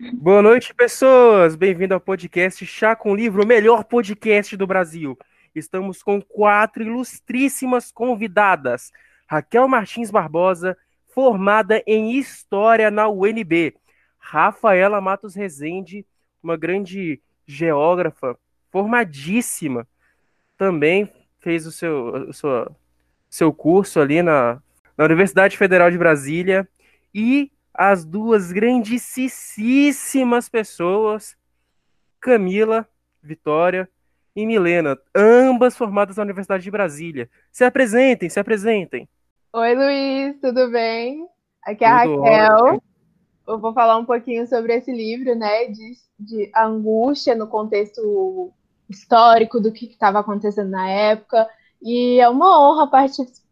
Boa noite, pessoas! Bem-vindo ao podcast Chá com Livro, o melhor podcast do Brasil. Estamos com quatro ilustríssimas convidadas. Raquel Martins Barbosa, formada em História na UNB. Rafaela Matos Rezende, uma grande geógrafa, formadíssima. Também fez o seu, o seu, seu curso ali na, na Universidade Federal de Brasília. E as duas grandíssimas pessoas, Camila, Vitória e Milena, ambas formadas na Universidade de Brasília. Se apresentem, se apresentem. Oi, Luiz, tudo bem? Aqui é a Raquel. Ótimo. Eu vou falar um pouquinho sobre esse livro, né, de, de angústia no contexto histórico do que estava acontecendo na época. E é uma honra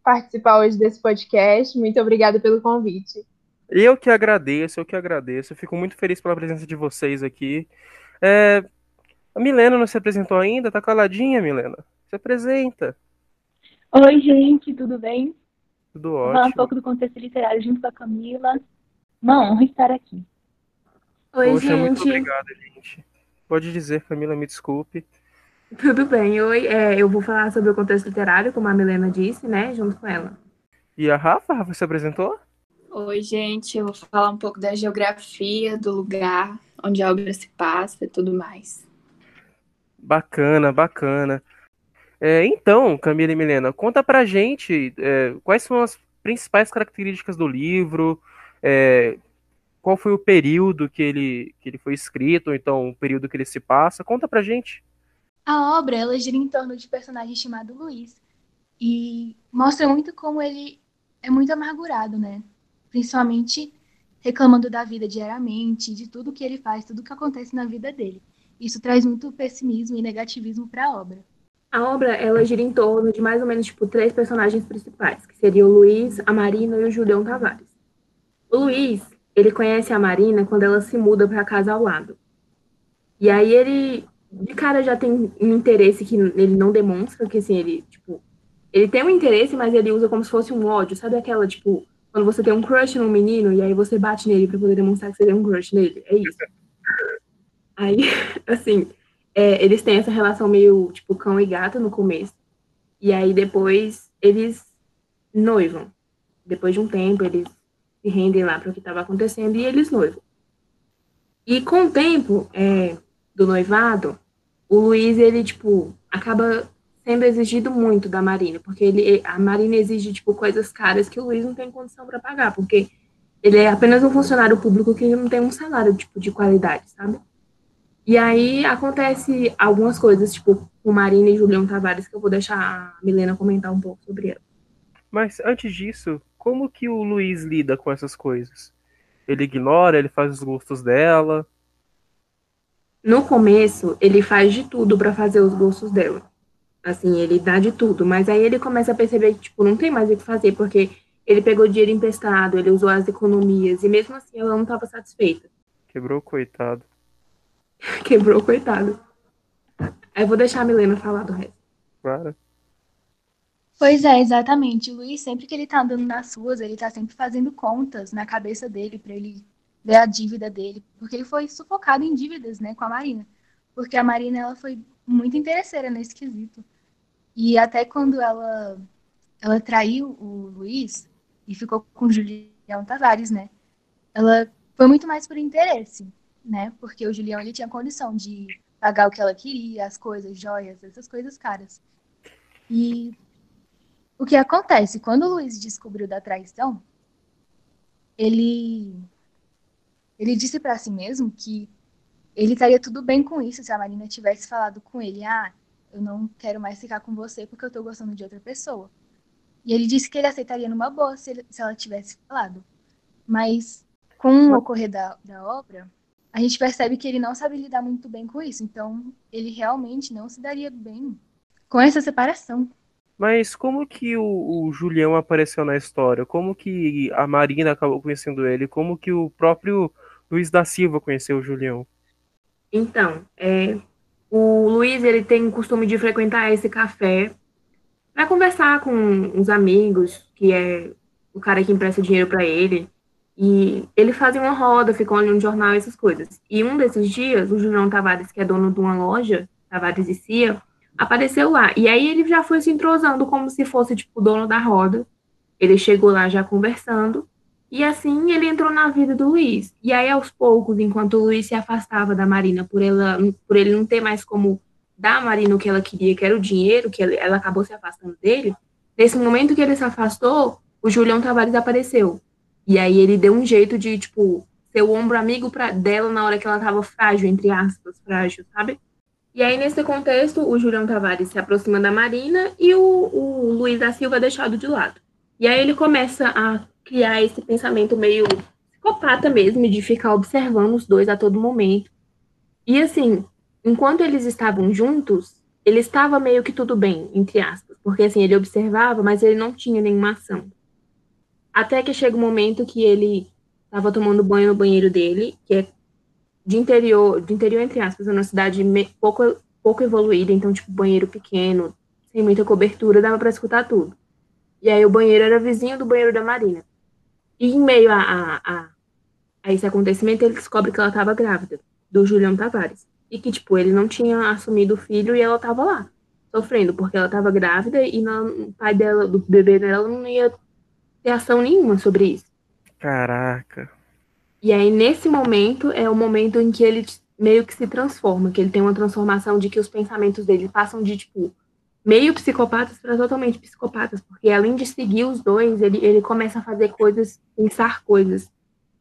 participar hoje desse podcast. Muito obrigada pelo convite. Eu que agradeço, eu que agradeço. Eu fico muito feliz pela presença de vocês aqui. É, a Milena não se apresentou ainda? Tá caladinha, Milena? Se apresenta. Oi, gente, tudo bem? Tudo ótimo. Falar um pouco do contexto literário junto com a Camila. Uma honra estar aqui. Oi, Poxa, gente. Muito obrigada, gente. Pode dizer, Camila, me desculpe. Tudo bem. Oi, é, eu vou falar sobre o contexto literário, como a Milena disse, né, junto com ela. E a Rafa? A Rafa se apresentou? Oi, gente, eu vou falar um pouco da geografia do lugar onde a obra se passa e tudo mais. Bacana, bacana. É, então, Camila e Milena, conta pra gente é, quais são as principais características do livro, é, qual foi o período que ele, que ele foi escrito, ou então o período que ele se passa. Conta pra gente. A obra ela gira em torno de um personagem chamado Luiz e mostra muito como ele é muito amargurado, né? Principalmente reclamando da vida diariamente, de tudo que ele faz, tudo que acontece na vida dele. Isso traz muito pessimismo e negativismo para a obra. A obra ela gira em torno de mais ou menos tipo três personagens principais, que seriam o Luiz, a Marina e o Julião Tavares. O Luiz, ele conhece a Marina quando ela se muda para a casa ao lado. E aí ele de cara já tem um interesse que ele não demonstra, que assim, ele, tipo, ele tem um interesse, mas ele usa como se fosse um ódio, sabe aquela, tipo, quando você tem um crush num menino e aí você bate nele para poder demonstrar que você tem um crush nele. É isso. Aí, assim, é, eles têm essa relação meio tipo cão e gato no começo. E aí depois eles noivam. Depois de um tempo, eles se rendem lá para o que estava acontecendo e eles noivam. E com o tempo é, do noivado, o Luiz, ele, tipo, acaba sendo exigido muito da Marina, porque ele, a Marina exige tipo coisas caras que o Luiz não tem condição para pagar, porque ele é apenas um funcionário público que não tem um salário tipo de qualidade, sabe? E aí acontece algumas coisas, tipo, com Marina e Julião Tavares, que eu vou deixar a Milena comentar um pouco sobre ela. Mas antes disso, como que o Luiz lida com essas coisas? Ele ignora, ele faz os gostos dela? No começo, ele faz de tudo para fazer os gostos dela. Assim, ele dá de tudo, mas aí ele começa a perceber que, tipo, não tem mais o que fazer, porque ele pegou dinheiro emprestado, ele usou as economias, e mesmo assim ela não estava satisfeita. Quebrou, coitado. Quebrou, coitado. Aí eu vou deixar a Milena falar do resto. Claro. Pois é, exatamente. O Luiz, sempre que ele tá andando nas ruas, ele tá sempre fazendo contas na cabeça dele para ele ver a dívida dele, porque ele foi sufocado em dívidas, né, com a Marina. Porque a Marina, ela foi muito interesseira nesse quesito. E até quando ela, ela traiu o Luiz e ficou com o Julião Tavares, né? Ela foi muito mais por interesse, né? Porque o Julião ele tinha condição de pagar o que ela queria, as coisas, joias, essas coisas caras. E o que acontece? Quando o Luiz descobriu da traição, ele ele disse para si mesmo que ele estaria tudo bem com isso se a Marina tivesse falado com ele: Ah, eu não quero mais ficar com você porque eu tô gostando de outra pessoa. E ele disse que ele aceitaria numa boa se, ele, se ela tivesse falado. Mas com o ocorrer da, da obra, a gente percebe que ele não sabe lidar muito bem com isso. Então, ele realmente não se daria bem com essa separação. Mas como que o, o, Julião apareceu na história? Como que a Marina acabou conhecendo ele? Como que o próprio Luiz da Silva conheceu o Julião? Então, é, o Luiz ele tem o costume de frequentar esse café para conversar com os amigos, que é o cara que empresta dinheiro para ele. E ele fazia uma roda, ficou olhando um jornal, essas coisas. E um desses dias, o Julião Tavares, que é dono de uma loja, Tavares e Cia, apareceu lá. E aí ele já foi se entrosando como se fosse, tipo, o dono da roda. Ele chegou lá já conversando. E assim ele entrou na vida do Luiz. E aí, aos poucos, enquanto o Luiz se afastava da Marina, por, ela, por ele não ter mais como dar a Marina o que ela queria, que era o dinheiro, que ela acabou se afastando dele. Nesse momento que ele se afastou, o Julião Tavares apareceu. E aí ele deu um jeito de, tipo, ser o ombro amigo pra, dela na hora que ela tava frágil, entre aspas, frágil, sabe? E aí, nesse contexto, o Julião Tavares se aproxima da Marina e o, o Luiz da Silva é deixado de lado. E aí ele começa a criar esse pensamento meio psicopata mesmo, de ficar observando os dois a todo momento. E assim, enquanto eles estavam juntos, ele estava meio que tudo bem, entre aspas, porque assim, ele observava, mas ele não tinha nenhuma ação. Até que chega o um momento que ele estava tomando banho no banheiro dele, que é de interior, de interior entre aspas, uma cidade pouco pouco evoluída, então tipo banheiro pequeno, sem muita cobertura, dava para escutar tudo. E aí o banheiro era vizinho do banheiro da Marina. E em meio a, a, a, a esse acontecimento, ele descobre que ela estava grávida, do Julião Tavares. E que, tipo, ele não tinha assumido o filho e ela estava lá, sofrendo, porque ela estava grávida e não, o pai dela, do bebê dela, não ia ter ação nenhuma sobre isso. Caraca. E aí, nesse momento, é o momento em que ele meio que se transforma, que ele tem uma transformação de que os pensamentos dele passam de, tipo, meio psicopatas para totalmente psicopatas, porque além de seguir os dois, ele, ele começa a fazer coisas, pensar coisas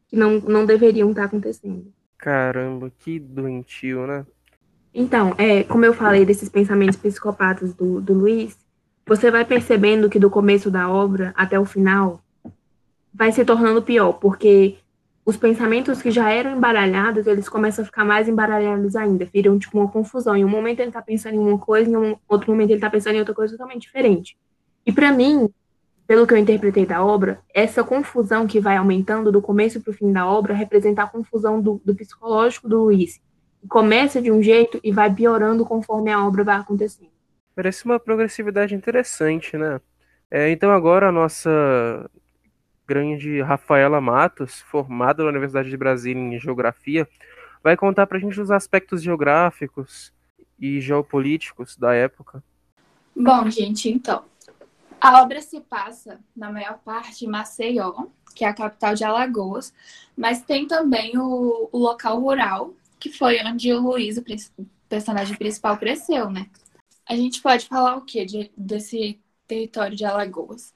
que não, não deveriam estar acontecendo. Caramba, que doentio, né? Então, é, como eu falei desses pensamentos psicopatas do, do Luiz, você vai percebendo que do começo da obra até o final vai se tornando pior, porque os pensamentos que já eram embaralhados, eles começam a ficar mais embaralhados ainda, viram tipo uma confusão. Em um momento ele tá pensando em uma coisa, em um outro momento ele tá pensando em outra coisa totalmente diferente. E para mim, pelo que eu interpretei da obra, essa confusão que vai aumentando do começo para o fim da obra representa a confusão do, do psicológico do Luiz. Começa de um jeito e vai piorando conforme a obra vai acontecendo. Parece uma progressividade interessante, né? É, então agora a nossa grande Rafaela Matos, formada na Universidade de Brasília em Geografia, vai contar para a gente os aspectos geográficos e geopolíticos da época. Bom, gente, então, a obra se passa, na maior parte, em Maceió, que é a capital de Alagoas, mas tem também o, o local rural, que foi onde o Luiz, o personagem principal, cresceu, né? A gente pode falar o que desse território de Alagoas?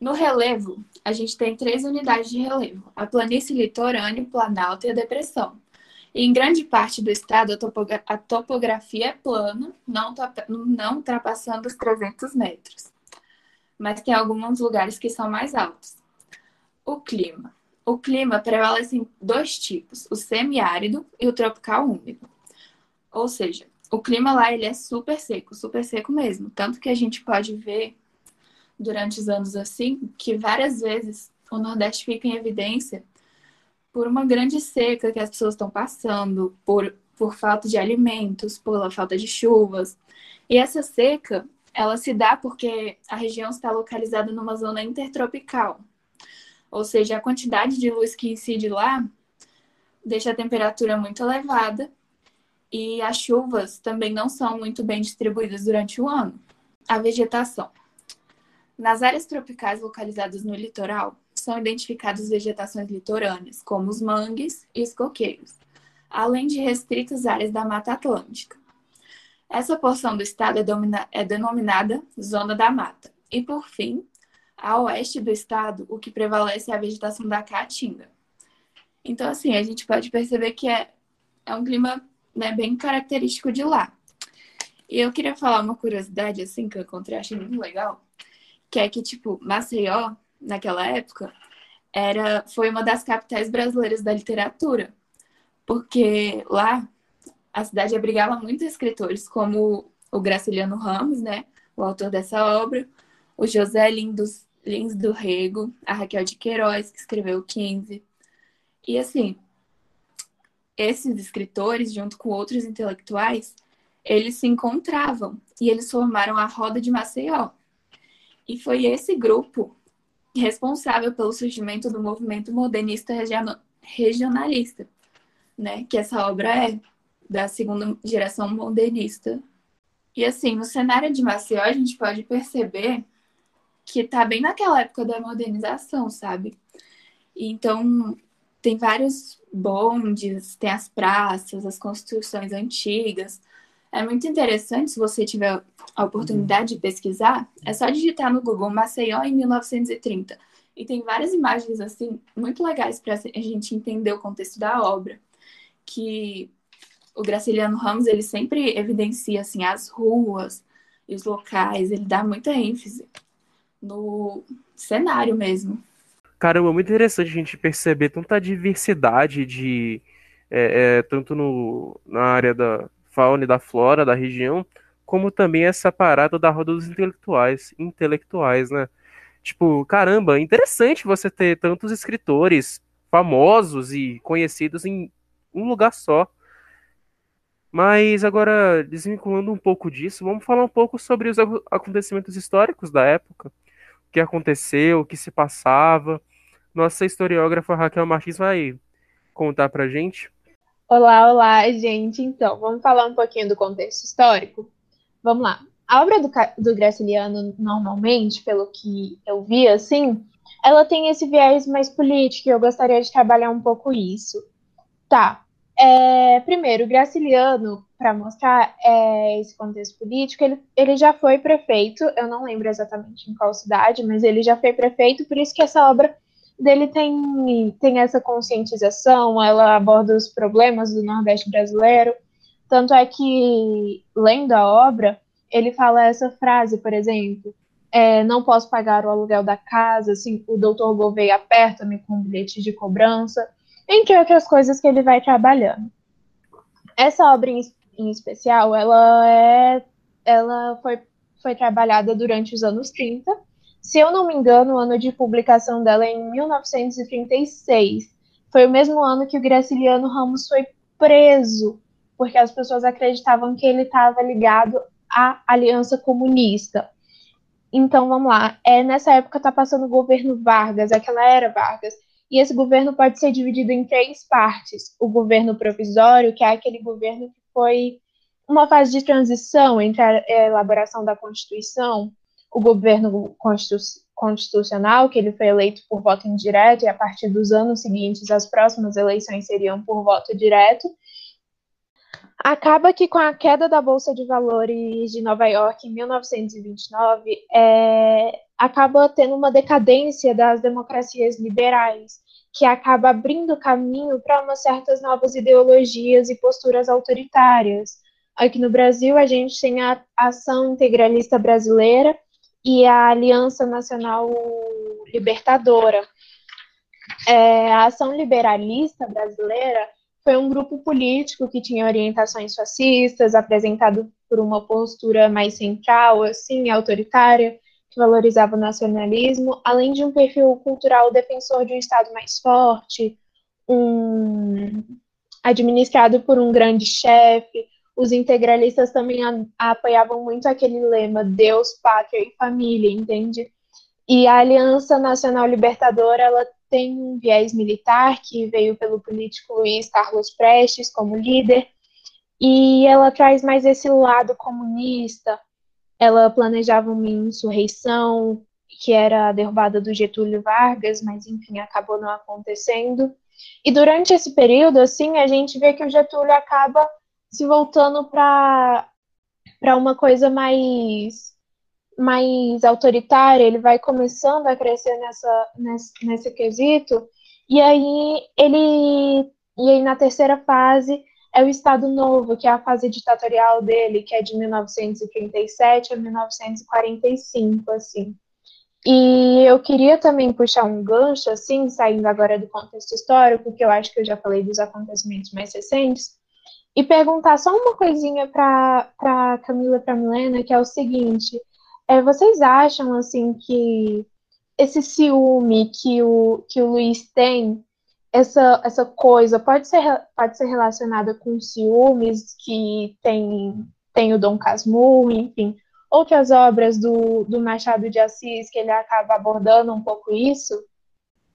No relevo, a gente tem três unidades de relevo: a planície litorânea, o planalto e a depressão. E em grande parte do estado, a, topografia é plana, não, não ultrapassando os 300 metros. Mas tem alguns lugares que são mais altos. O clima. O clima prevalece em dois tipos, o semiárido e o tropical úmido. Ou seja, o clima lá ele é super seco, super seco mesmo. Tanto que a gente pode ver durante os anos assim, que várias vezes o Nordeste fica em evidência por uma grande seca que as pessoas estão passando, por, por falta de alimentos, pela falta de chuvas. E essa seca, ela se dá porque a região está localizada numa zona intertropical. Ou seja, a quantidade de luz que incide lá deixa a temperatura muito elevada e as chuvas também não são muito bem distribuídas durante o ano. A vegetação. Nas áreas tropicais localizadas no litoral, são identificadas vegetações litorâneas, como os mangues e os coqueiros, além de restritas áreas da Mata Atlântica. Essa porção do estado é, é denominada Zona da Mata. E, por fim, a oeste do estado, o que prevalece é a vegetação da caatinga. Então, assim, a gente pode perceber que é, é um clima né, bem característico de lá. E eu queria falar uma curiosidade, assim, que eu encontrei, achei muito legal que é que, tipo, Maceió, naquela época, era, foi uma das capitais brasileiras da literatura, porque lá a cidade abrigava muitos escritores, como o Graciliano Ramos, né, o autor dessa obra, o José Lindos, Lins do Rego, a Raquel de Queiroz, que escreveu 15. E assim, esses escritores, junto com outros intelectuais, eles se encontravam e eles formaram a Roda de Maceió, e foi esse grupo responsável pelo surgimento do movimento modernista regionalista, né? Que essa obra é da segunda geração modernista. E assim, no cenário de Maceió, a gente pode perceber que tá bem naquela época da modernização, sabe? Então, tem vários bondes, tem as praças, as construções antigas. É muito interessante, se você tiver a oportunidade de pesquisar, é só digitar no Google Maceió em 1930. E tem várias imagens assim muito legais para a gente entender o contexto da obra, que o Graciliano Ramos ele sempre evidencia assim as ruas e os locais, ele dá muita ênfase no cenário mesmo. Caramba, muito interessante a gente perceber tanta diversidade de é, é, tanto no, na área da fauna e da flora da região, como também essa parada da roda dos intelectuais, intelectuais, né? Tipo, caramba, interessante você ter tantos escritores famosos e conhecidos em um lugar só. Mas agora, desvinculando um pouco disso, vamos falar um pouco sobre os acontecimentos históricos da época. O que aconteceu, o que se passava. Nossa historiógrafa Raquel Martins vai contar pra gente. Olá, olá, gente. Então, vamos falar um pouquinho do contexto histórico? Vamos lá. A obra do, do Graciliano, normalmente, pelo que eu vi, assim, ela tem esse viés mais político e eu gostaria de trabalhar um pouco isso. Tá. É, primeiro, o Graciliano, para mostrar é, esse contexto político, ele, ele já foi prefeito, eu não lembro exatamente em qual cidade, mas ele já foi prefeito, por isso que essa obra dele tem, tem essa conscientização, ela aborda os problemas do Nordeste brasileiro. Tanto é que, lendo a obra, ele fala essa frase, por exemplo, é, não posso pagar o aluguel da casa, assim, o doutor Gouveia aperta-me com bilhete de cobrança, entre outras coisas que ele vai trabalhando. Essa obra em, em especial, ela é, ela foi, foi trabalhada durante os anos 30, se eu não me engano, o ano de publicação dela é em 1936. Foi o mesmo ano que o Graciliano Ramos foi preso, porque as pessoas acreditavam que ele estava ligado à Aliança Comunista. Então, vamos lá. É, nessa época está passando o governo Vargas, aquela era Vargas. E esse governo pode ser dividido em três partes. O governo provisório, que é aquele governo que foi uma fase de transição entre a elaboração da Constituição o governo constitucional, que ele foi eleito por voto indireto, e a partir dos anos seguintes as próximas eleições seriam por voto direto. Acaba que com a queda da Bolsa de Valores de Nova York em 1929, é, acaba tendo uma decadência das democracias liberais, que acaba abrindo caminho para umas certas novas ideologias e posturas autoritárias. Aqui no Brasil, a gente tem a Ação Integralista Brasileira, e a Aliança Nacional Libertadora. É, a Ação Liberalista Brasileira foi um grupo político que tinha orientações fascistas, apresentado por uma postura mais central, assim, autoritária, que valorizava o nacionalismo, além de um perfil cultural defensor de um Estado mais forte, um, administrado por um grande chefe, os integralistas também a, a apoiavam muito aquele lema Deus, pátria e família, entende? E a Aliança Nacional Libertadora, ela tem um viés militar que veio pelo político Luiz Carlos Prestes como líder, e ela traz mais esse lado comunista. Ela planejava uma insurreição que era a derrubada do Getúlio Vargas, mas enfim, acabou não acontecendo. E durante esse período, assim, a gente vê que o Getúlio acaba se voltando para uma coisa mais mais autoritária, ele vai começando a crescer nessa, nesse, nesse quesito, e aí ele e aí na terceira fase é o Estado Novo, que é a fase ditatorial dele, que é de 1937 a 1945, assim. E eu queria também puxar um gancho, assim, saindo agora do contexto histórico, que eu acho que eu já falei dos acontecimentos mais recentes, e perguntar só uma coisinha para Camila e para Milena, que é o seguinte: é, vocês acham assim que esse ciúme que o, que o Luiz tem, essa, essa coisa, pode ser, pode ser relacionada com ciúmes que tem, tem o Dom Casmurro, enfim, outras obras do, do Machado de Assis que ele acaba abordando um pouco isso.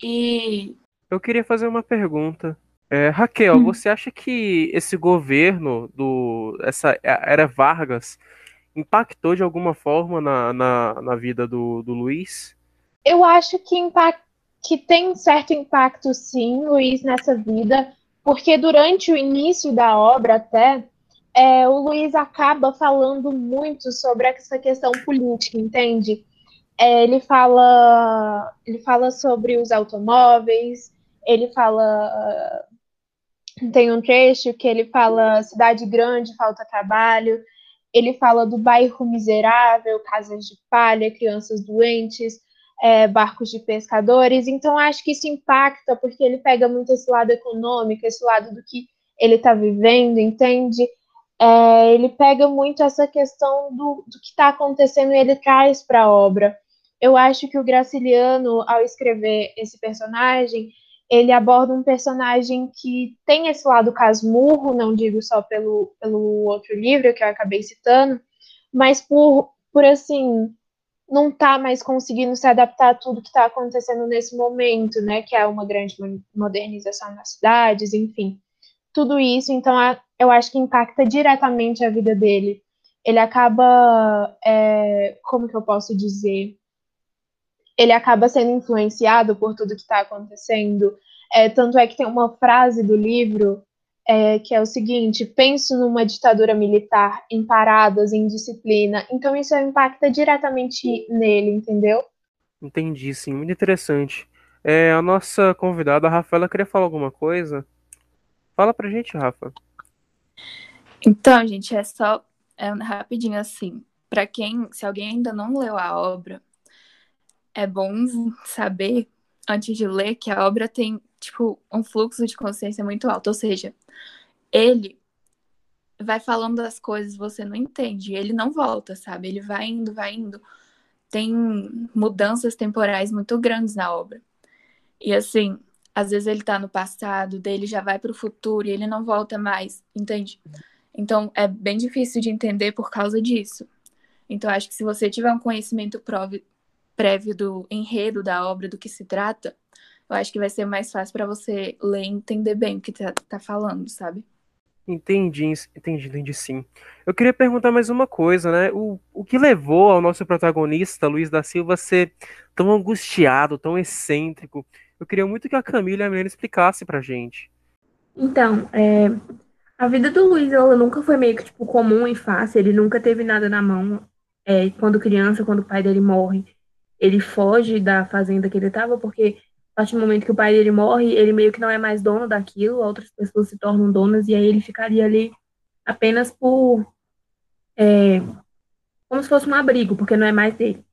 E eu queria fazer uma pergunta. É, Raquel, hum. você acha que esse governo do essa era Vargas impactou de alguma forma na, na, na vida do, do Luiz? Eu acho que, impact, que tem um certo impacto, sim, Luiz, nessa vida, porque durante o início da obra até, é, o Luiz acaba falando muito sobre essa questão política, entende? É, ele fala ele fala sobre os automóveis, ele fala tem um trecho que ele fala cidade grande, falta trabalho, ele fala do bairro miserável, casas de palha, crianças doentes, é, barcos de pescadores. Então, acho que isso impacta, porque ele pega muito esse lado econômico, esse lado do que ele está vivendo, entende? É, ele pega muito essa questão do, do que está acontecendo e ele traz para a obra. Eu acho que o Graciliano, ao escrever esse personagem, ele aborda um personagem que tem esse lado casmurro, não digo só pelo, pelo outro livro que eu acabei citando, mas por, por assim, não tá mais conseguindo se adaptar a tudo que está acontecendo nesse momento, né, que é uma grande modernização nas cidades, enfim, tudo isso, então eu acho que impacta diretamente a vida dele. Ele acaba, é, como que eu posso dizer, ele acaba sendo influenciado por tudo que está acontecendo. É, tanto é que tem uma frase do livro é, que é o seguinte: penso numa ditadura militar em paradas, em disciplina. Então isso impacta diretamente nele, entendeu? Entendi, sim, muito interessante. É, a nossa convidada, a Rafaela, queria falar alguma coisa? Fala pra gente, Rafa. Então, gente, é só é rapidinho assim. Para quem, se alguém ainda não leu a obra, é bom saber, antes de ler, que a obra tem, tipo, um fluxo de consciência muito alto. Ou seja, ele vai falando das coisas, você não entende. Ele não volta, sabe? Ele vai indo, vai indo. Tem mudanças temporais muito grandes na obra. E assim, às vezes ele tá no passado, dele já vai pro futuro e ele não volta mais, entende? Então é bem difícil de entender por causa disso. Então acho que se você tiver um conhecimento prévio do enredo da obra, do que se trata, eu acho que vai ser mais fácil para você ler e entender bem o que tá, tá falando, sabe? Entendi, entendi, entendi sim. Eu queria perguntar mais uma coisa, né? O, o que levou ao nosso protagonista, Luiz da Silva, a ser tão angustiado, tão excêntrico? Eu queria muito que a Camila e a Milena explicassem pra gente. Então, é, a vida do Luiz, ela nunca foi meio que, tipo, comum e fácil. Ele nunca teve nada na mão. É, quando criança, quando o pai dele morre, ele foge da fazenda que ele estava, porque a partir do momento que o pai dele morre, ele meio que não é mais dono daquilo, outras pessoas se tornam donas, e aí ele ficaria ali apenas por. É, como se fosse um abrigo, porque não é mais dele.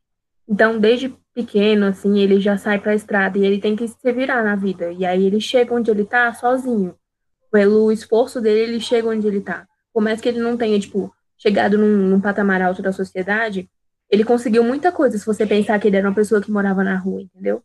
Então, desde pequeno, assim, ele já sai para a estrada e ele tem que se virar na vida. E aí ele chega onde ele tá sozinho. Pelo esforço dele, ele chega onde ele tá. Por mais que ele não tenha, tipo, chegado num, num patamar alto da sociedade, ele conseguiu muita coisa, se você pensar que ele era uma pessoa que morava na rua, entendeu?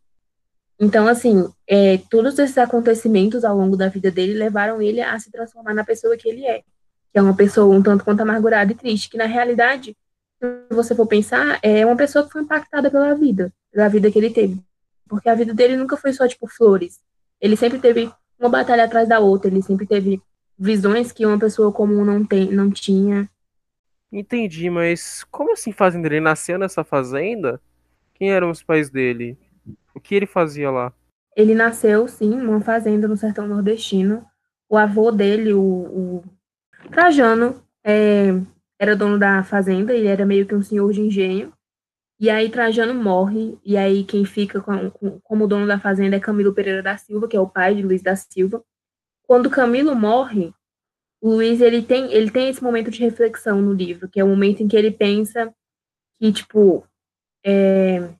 Então, assim, é, todos esses acontecimentos ao longo da vida dele levaram ele a se transformar na pessoa que ele é, que é uma pessoa um tanto quanto amargurada e triste, que na realidade, se você for pensar, é uma pessoa que foi impactada pela vida, pela vida que ele teve. Porque a vida dele nunca foi só, tipo, flores. Ele sempre teve uma batalha atrás da outra, ele sempre teve visões que uma pessoa comum não, tem, não tinha, Entendi, mas como assim fazendeiro? Ele nasceu nessa fazenda? Quem eram os pais dele? O que ele fazia lá? Ele nasceu, sim, numa fazenda no sertão nordestino. O avô dele, o, o Trajano, é, era dono da fazenda, ele era meio que um senhor de engenho. E aí Trajano morre, e aí quem fica com, com, como dono da fazenda é Camilo Pereira da Silva, que é o pai de Luiz da Silva. Quando Camilo morre, o Luiz ele tem, ele tem esse momento de reflexão no livro, que é o momento em que ele pensa que, tipo, é,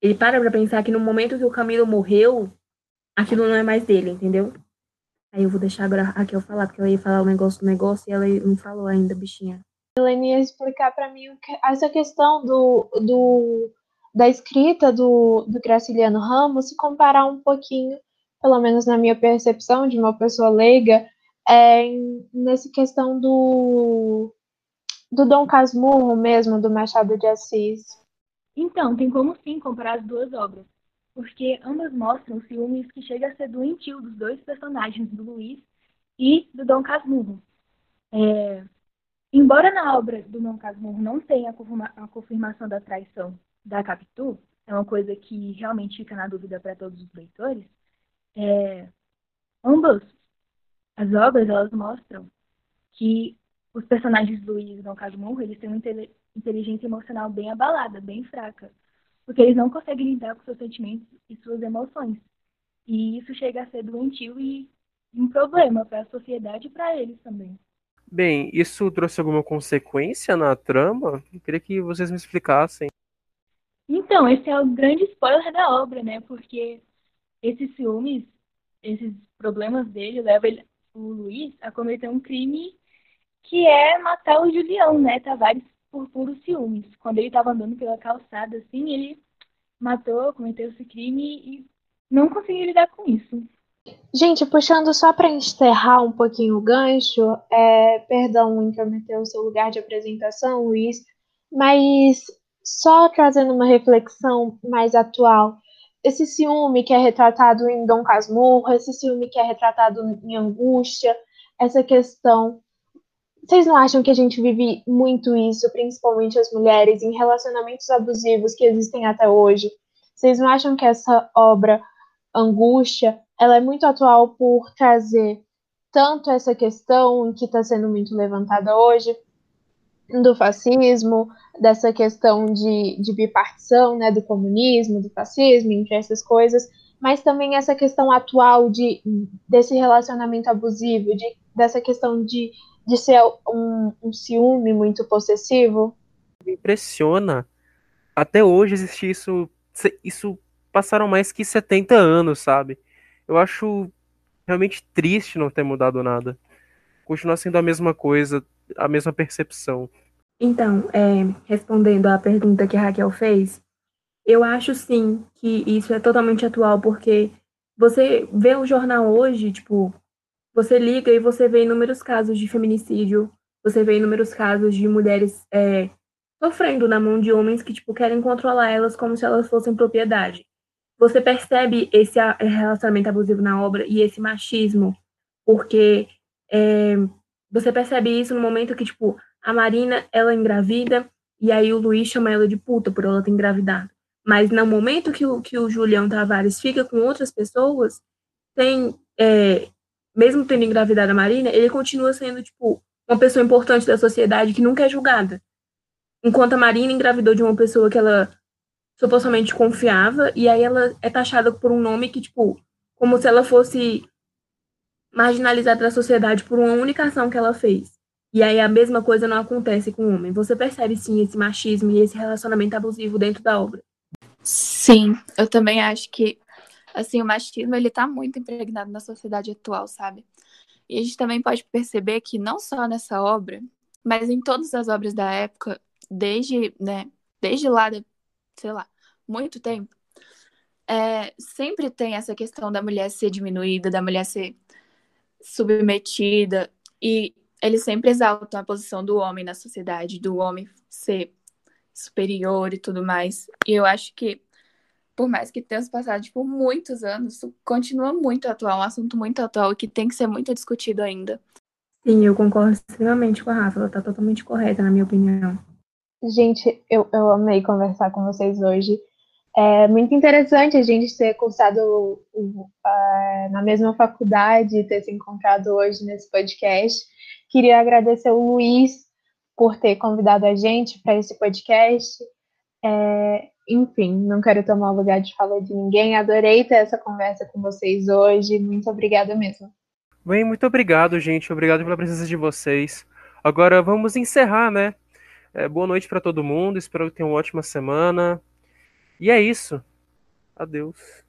ele para pra pensar que no momento que o Camilo morreu, aquilo não é mais dele, entendeu? Aí eu vou deixar agora a Raquel falar, porque eu ia falar o negócio do negócio e ela não falou ainda, bichinha. Helene ia explicar para mim essa questão do, do, da escrita do, do Graciliano Ramos, se comparar um pouquinho, pelo menos na minha percepção de uma pessoa leiga, é, nessa questão do, do Dom Casmurro mesmo, do Machado de Assis? Então, tem como sim comparar as duas obras, porque ambas mostram ciúmes que chega a ser doentio dos dois personagens, do Luiz e do Dom Casmurro. É, embora na obra do Dom Casmurro não tenha a, confirma, a confirmação da traição da Capitu, é uma coisa que realmente fica na dúvida para todos os leitores, é, as obras elas mostram que os personagens do Luiz e Dom Casmurro, eles têm uma inteligência emocional bem abalada, bem fraca, porque eles não conseguem lidar com seus sentimentos e suas emoções. E isso chega a ser doentio e um problema para a sociedade e para eles também. Bem, isso trouxe alguma consequência na trama? Eu queria que vocês me explicassem. Então, esse é o grande spoiler da obra, né? Porque esses ciúmes, esses problemas dele levam ele, o Luiz a cometer um crime que é matar o Julião, né, Tavares, por puros ciúmes. Quando ele estava andando pela calçada, assim, ele matou, cometeu esse crime e não conseguiu lidar com isso. Gente, puxando só para encerrar um pouquinho o gancho, é, perdão intrometer o seu lugar de apresentação, Luiz, mas só trazendo uma reflexão mais atual, esse ciúme que é retratado em Dom Casmurro, esse ciúme que é retratado em Angústia, essa questão vocês não acham que a gente vive muito isso, principalmente as mulheres, em relacionamentos abusivos que existem até hoje? Vocês não acham que essa obra, Angústia, ela é muito atual por trazer tanto essa questão que está sendo muito levantada hoje, do fascismo, dessa questão de, de bipartição, né, do comunismo, do fascismo, entre essas coisas, mas também essa questão atual de, desse relacionamento abusivo, de, dessa questão de de ser um, um ciúme muito possessivo? Me impressiona. Até hoje existe isso. Isso passaram mais que 70 anos, sabe? Eu acho realmente triste não ter mudado nada. Continua sendo a mesma coisa, a mesma percepção. Então, é, respondendo à pergunta que a Raquel fez, eu acho sim que isso é totalmente atual, porque você vê o jornal hoje, tipo, você liga e você vê inúmeros casos de feminicídio, você vê inúmeros casos de mulheres é, sofrendo na mão de homens que tipo querem controlar elas como se elas fossem propriedade. Você percebe esse relacionamento abusivo na obra e esse machismo, porque é, você percebe isso no momento que tipo a Marina ela engravida e aí o Luiz chama ela de puta por ela ter engravidado. Mas no momento que o, que o Julião Tavares fica com outras pessoas, tem é, mesmo tendo engravidado a Marina, ele continua sendo, tipo, uma pessoa importante da sociedade que nunca é julgada. Enquanto a Marina engravidou de uma pessoa que ela supostamente confiava, e aí ela é taxada por um nome que, tipo, como se ela fosse marginalizada da sociedade por uma única ação que ela fez. E aí a mesma coisa não acontece com o homem. Você percebe sim esse machismo e esse relacionamento abusivo dentro da obra. Sim, eu também acho que assim, o machismo ele tá muito impregnado na sociedade atual, sabe? E a gente também pode perceber que não só nessa obra, mas em todas as obras da época, desde, né, desde lá, sei lá, muito tempo, é, sempre tem essa questão da mulher ser diminuída, da mulher ser submetida, e eles sempre exaltam a posição do homem na sociedade, do homem ser superior e tudo mais. E eu acho que por mais que tenha passado tipo, muitos anos, continua muito atual, um assunto muito atual que tem que ser muito discutido ainda. Sim, eu concordo extremamente com a Rafa, ela está totalmente correta, na minha opinião. Gente, eu, eu amei conversar com vocês hoje. É muito interessante a gente ter cursado uh, na mesma faculdade, ter se encontrado hoje nesse podcast. Queria agradecer o Luiz por ter convidado a gente para esse podcast. É, enfim, não quero tomar o lugar de fala de ninguém. Adorei ter essa conversa com vocês hoje. Muito obrigada mesmo. Bem, muito obrigado, gente. Obrigado pela presença de vocês. Agora vamos encerrar, né? É, boa noite para todo mundo. Espero que tenham uma ótima semana. E é isso. Adeus.